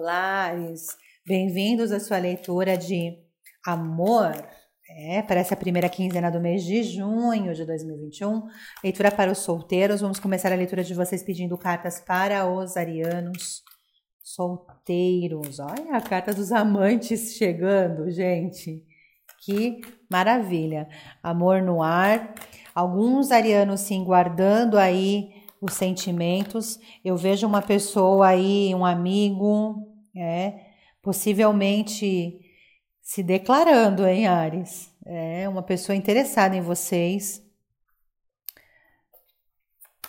Olá, Ares. Bem-vindos à sua leitura de amor. É, parece a primeira quinzena do mês de junho de 2021. Leitura para os solteiros. Vamos começar a leitura de vocês pedindo cartas para os arianos solteiros. Olha a carta dos amantes chegando, gente. Que maravilha. Amor no ar. Alguns arianos sim guardando aí os sentimentos. Eu vejo uma pessoa aí, um amigo, é, possivelmente se declarando, hein, Ares? É uma pessoa interessada em vocês.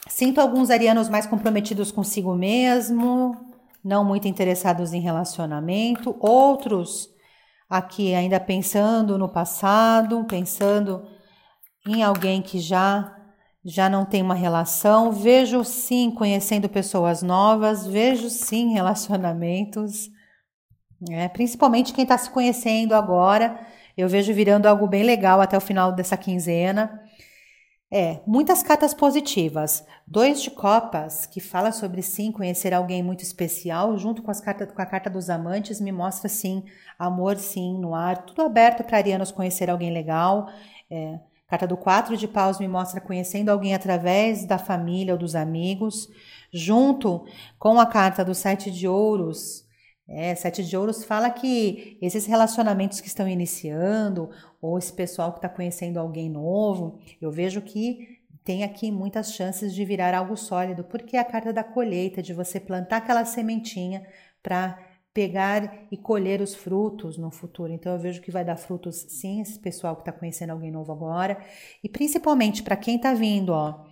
Sinto alguns arianos mais comprometidos consigo mesmo, não muito interessados em relacionamento, outros aqui ainda pensando no passado, pensando em alguém que já já não tem uma relação. Vejo sim conhecendo pessoas novas, vejo sim relacionamentos, é, principalmente quem está se conhecendo agora. Eu vejo virando algo bem legal até o final dessa quinzena. É, muitas cartas positivas. Dois de copas, que fala sobre sim conhecer alguém muito especial, junto com, as cartas, com a carta dos amantes, me mostra sim amor sim no ar, tudo aberto para arianos conhecer alguém legal. É, Carta do 4 de paus me mostra conhecendo alguém através da família ou dos amigos, junto com a carta do sete de ouros. É, sete de ouros fala que esses relacionamentos que estão iniciando, ou esse pessoal que está conhecendo alguém novo, eu vejo que tem aqui muitas chances de virar algo sólido, porque é a carta da colheita, de você plantar aquela sementinha para pegar e colher os frutos no futuro. Então eu vejo que vai dar frutos sim, esse pessoal que está conhecendo alguém novo agora. E principalmente para quem está vindo, ó,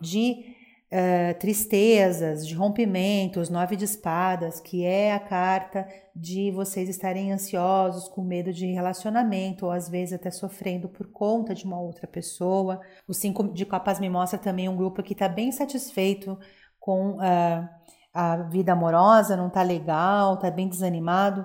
de uh, tristezas, de rompimentos, nove de espadas, que é a carta de vocês estarem ansiosos, com medo de relacionamento, ou às vezes até sofrendo por conta de uma outra pessoa. O cinco de copas me mostra também um grupo que está bem satisfeito com uh, a vida amorosa não tá legal, tá bem desanimado.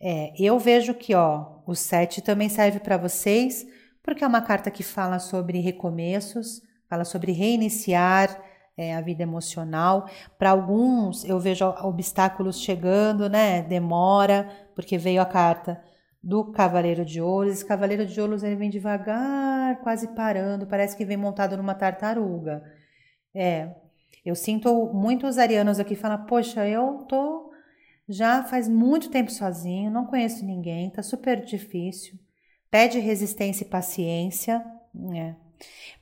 É, eu vejo que ó, o 7 também serve para vocês, porque é uma carta que fala sobre recomeços, fala sobre reiniciar é, a vida emocional. Para alguns, eu vejo obstáculos chegando, né? Demora, porque veio a carta do Cavaleiro de Ouros. Esse Cavaleiro de Ouros ele vem devagar, quase parando, parece que vem montado numa tartaruga. É, eu sinto muitos arianos aqui falar: Poxa, eu tô já faz muito tempo sozinho, não conheço ninguém, tá super difícil. Pede resistência e paciência, né?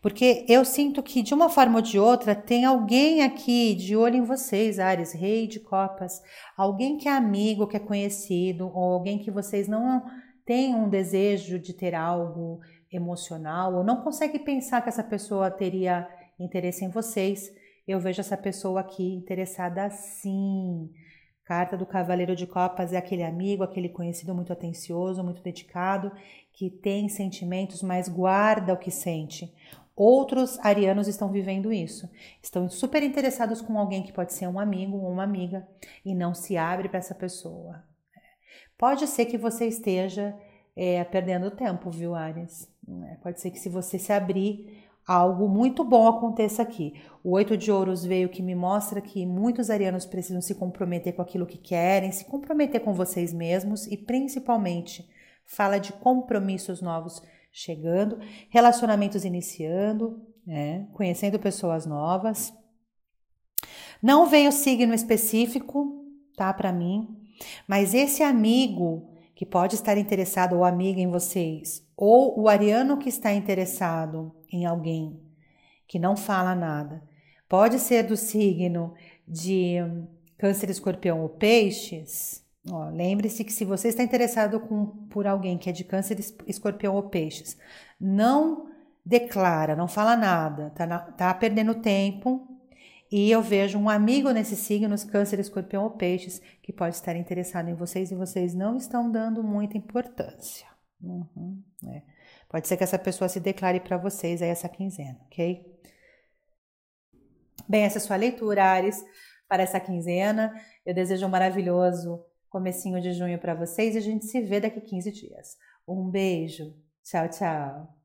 Porque eu sinto que de uma forma ou de outra tem alguém aqui de olho em vocês, Ares, rei de copas, alguém que é amigo, que é conhecido, ou alguém que vocês não têm um desejo de ter algo emocional, ou não consegue pensar que essa pessoa teria interesse em vocês eu vejo essa pessoa aqui interessada sim. Carta do Cavaleiro de Copas é aquele amigo, aquele conhecido muito atencioso, muito dedicado, que tem sentimentos, mas guarda o que sente. Outros arianos estão vivendo isso. Estão super interessados com alguém que pode ser um amigo ou uma amiga e não se abre para essa pessoa. Pode ser que você esteja é, perdendo tempo, viu, Ares? É, pode ser que se você se abrir, algo muito bom aconteça aqui. O oito de ouros veio que me mostra que muitos arianos precisam se comprometer com aquilo que querem, se comprometer com vocês mesmos e principalmente fala de compromissos novos chegando, relacionamentos iniciando, né? conhecendo pessoas novas. Não veio signo específico, tá, para mim, mas esse amigo que pode estar interessado ou amiga em vocês, ou o ariano que está interessado em alguém que não fala nada. Pode ser do signo de Câncer, Escorpião ou Peixes. Lembre-se que se você está interessado com, por alguém que é de Câncer, Escorpião ou Peixes, não declara, não fala nada, tá, na, tá perdendo tempo. E eu vejo um amigo nesses signos, Câncer, Escorpião ou Peixes, que pode estar interessado em vocês e vocês não estão dando muita importância. Uhum, é. Pode ser que essa pessoa se declare para vocês aí essa quinzena, ok? Bem, essa é a sua leitura, Ares, para essa quinzena. Eu desejo um maravilhoso comecinho de junho para vocês e a gente se vê daqui 15 dias. Um beijo. Tchau, tchau.